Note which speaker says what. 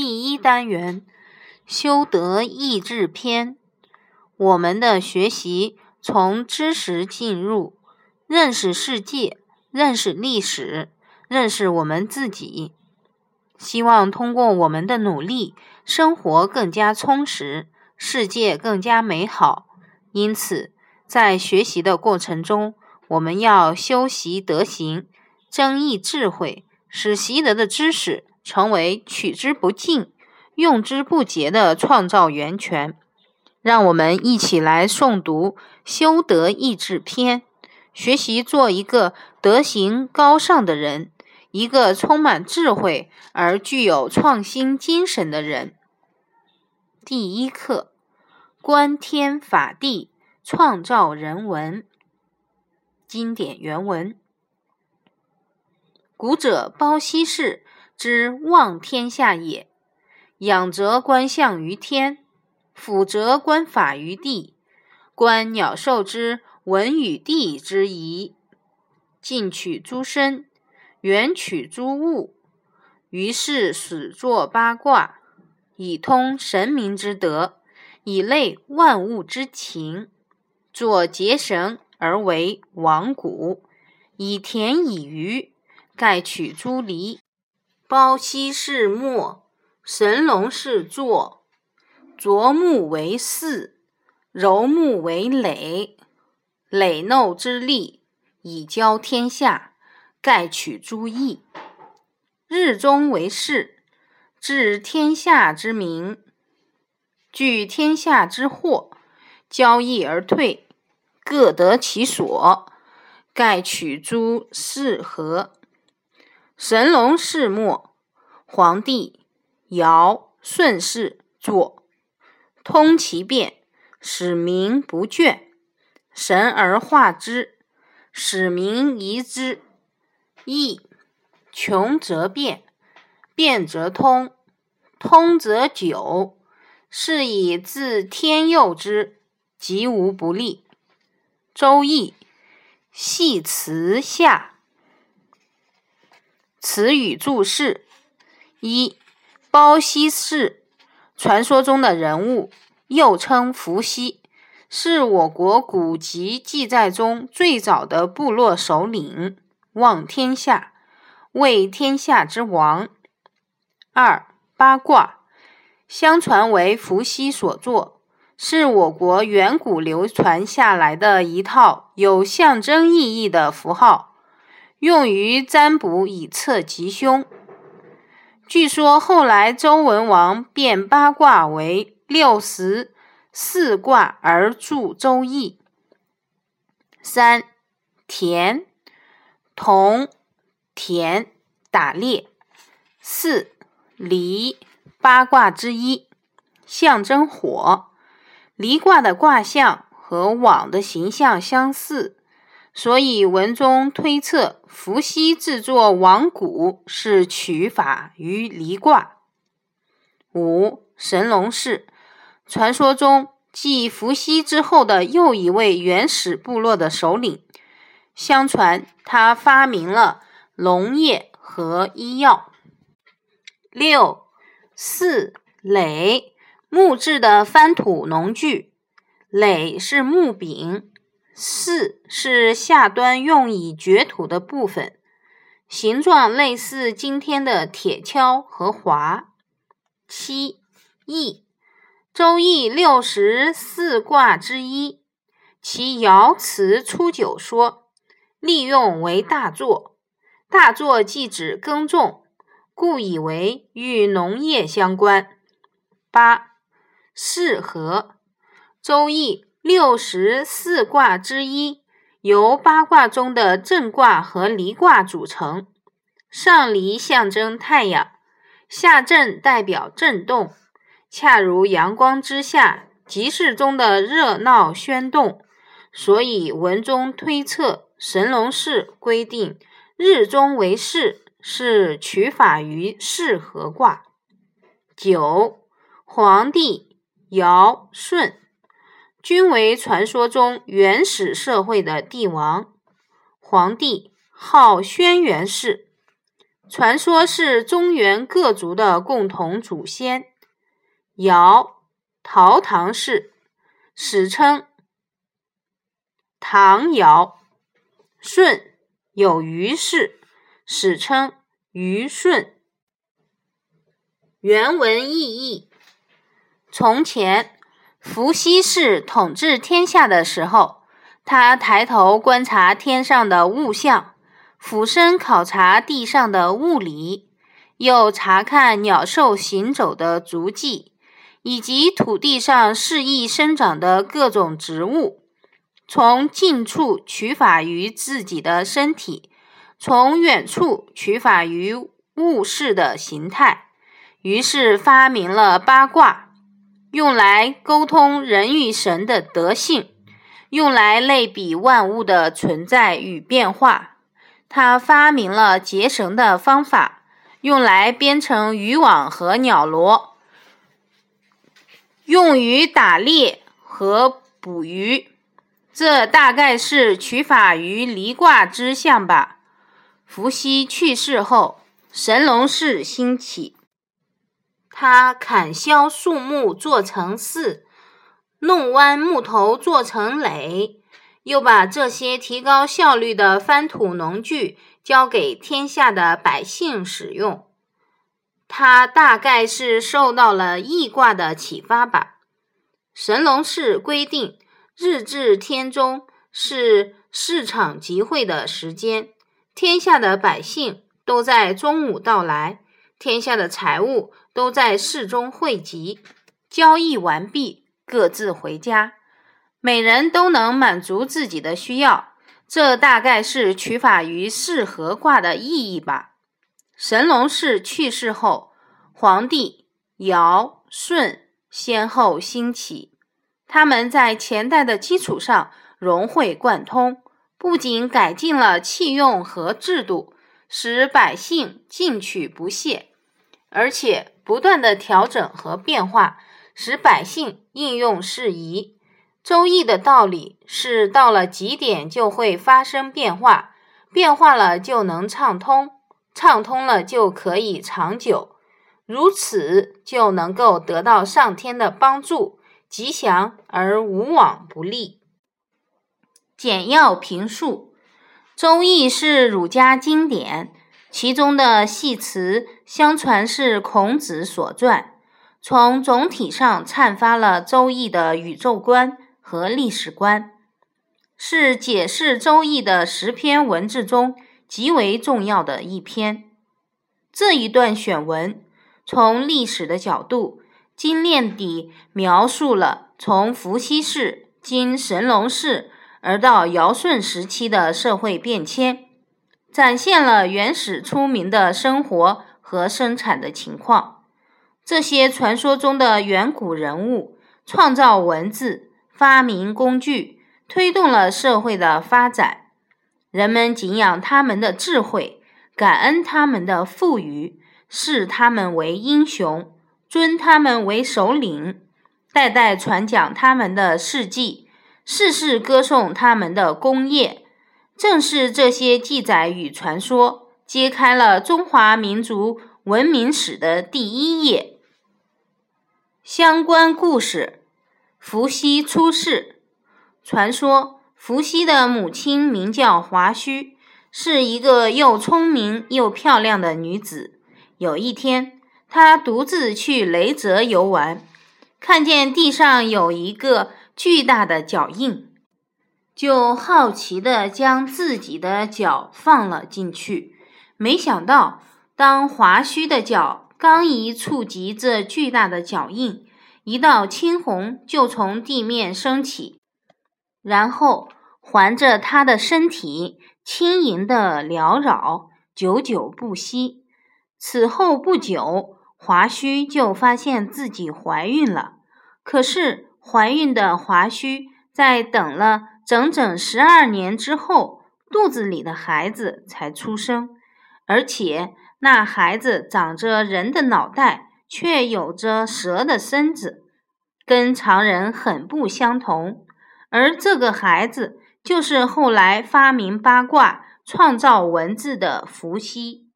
Speaker 1: 第一单元：修德意志篇。我们的学习从知识进入，认识世界，认识历史，认识我们自己。希望通过我们的努力，生活更加充实，世界更加美好。因此，在学习的过程中，我们要修习德行，增益智慧。使习得的知识成为取之不尽、用之不竭的创造源泉。让我们一起来诵读《修德意志篇》，学习做一个德行高尚的人，一个充满智慧而具有创新精神的人。第一课：观天法地，创造人文。经典原文。古者包西氏之望天下也，仰则观象于天，俯则观法于地，观鸟兽之文与地之宜，近取诸身，远取诸物，于是始作八卦，以通神明之德，以类万物之情，作结绳而为王谷，以田以渔。盖取诸离，包西是墨，神龙是座，琢木为四，柔木为垒，垒耨之力，以教天下。盖取诸义，日中为市，治天下之民，据天下之祸，交易而退，各得其所。盖取诸四合。神龙氏末，皇帝尧舜氏作，通其变，使民不倦。神而化之，使民疑之。易穷则变，变则通，通则久。是以自天佑之，吉无不利。周易系辞下。词语注释：一、包西氏，传说中的人物，又称伏羲，是我国古籍记载中最早的部落首领，望天下，为天下之王。二、八卦，相传为伏羲所作，是我国远古流传下来的一套有象征意义的符号。用于占卜以测吉凶。据说后来周文王变八卦为六十四卦而著《周易》。三田同田打猎。四离八卦之一，象征火。离卦的卦象和网的形象相似。所以文中推测，伏羲制作王谷是取法于离卦。五神农氏，传说中继伏羲之后的又一位原始部落的首领。相传他发明了农业和医药。六四耒，木质的翻土农具。耒是木柄。四是下端用以掘土的部分，形状类似今天的铁锹和划。七易，周易六十四卦之一，其爻辞初九说，利用为大作，大作即指耕种，故以为与农业相关。八四合，周易。六十四卦之一，由八卦中的震卦和离卦组成。上离象征太阳，下震代表震动，恰如阳光之下集市中的热闹喧动。所以文中推测神农氏规定日中为市，是取法于四合卦。九，黄帝尧舜。均为传说中原始社会的帝王。皇帝号轩辕氏，传说是中原各族的共同祖先。尧，陶唐氏，史称唐尧。舜，有虞氏，史称虞舜。原文意义：从前，伏羲氏统治天下的时候，他抬头观察天上的物象。俯身考察地上的物理，又查看鸟兽行走的足迹，以及土地上适宜生长的各种植物，从近处取法于自己的身体，从远处取法于物事的形态，于是发明了八卦，用来沟通人与神的德性，用来类比万物的存在与变化。他发明了结绳的方法，用来编成渔网和鸟罗，用于打猎和捕鱼。这大概是取法于离卦之象吧。伏羲去世后，神农氏兴起，他砍削树木做成寺，弄弯木头做成垒。又把这些提高效率的翻土农具交给天下的百姓使用。他大概是受到了易卦的启发吧。神农氏规定，日至天中是市场集会的时间，天下的百姓都在中午到来，天下的财物都在市中汇集，交易完毕，各自回家。每人都能满足自己的需要，这大概是取法于四合卦的意义吧。神农氏去世后，黄帝尧舜先后兴起，他们在前代的基础上融会贯通，不仅改进了器用和制度，使百姓进取不懈，而且不断的调整和变化，使百姓应用适宜。周易的道理是，到了极点就会发生变化，变化了就能畅通，畅通了就可以长久，如此就能够得到上天的帮助，吉祥而无往不利。简要评述：周易是儒家经典，其中的系辞相传是孔子所撰，从总体上阐发了周易的宇宙观。和历史观是解释《周易》的十篇文字中极为重要的一篇。这一段选文从历史的角度精炼地描述了从伏羲氏经神农氏而到尧舜时期的社会变迁，展现了原始出民的生活和生产的情况。这些传说中的远古人物创造文字。发明工具，推动了社会的发展。人们敬仰他们的智慧，感恩他们的赋予，视他们为英雄，尊他们为首领，代代传讲他们的事迹，世世歌颂他们的功业。正是这些记载与传说，揭开了中华民族文明史的第一页。相关故事。伏羲出世。传说伏羲的母亲名叫华胥，是一个又聪明又漂亮的女子。有一天，她独自去雷泽游玩，看见地上有一个巨大的脚印，就好奇地将自己的脚放了进去。没想到，当华胥的脚刚一触及这巨大的脚印，一道青红就从地面升起，然后环着他的身体轻盈地缭绕，久久不息。此后不久，华胥就发现自己怀孕了。可是，怀孕的华胥在等了整整十二年之后，肚子里的孩子才出生，而且那孩子长着人的脑袋。却有着蛇的身子，跟常人很不相同。而这个孩子，就是后来发明八卦、创造文字的伏羲。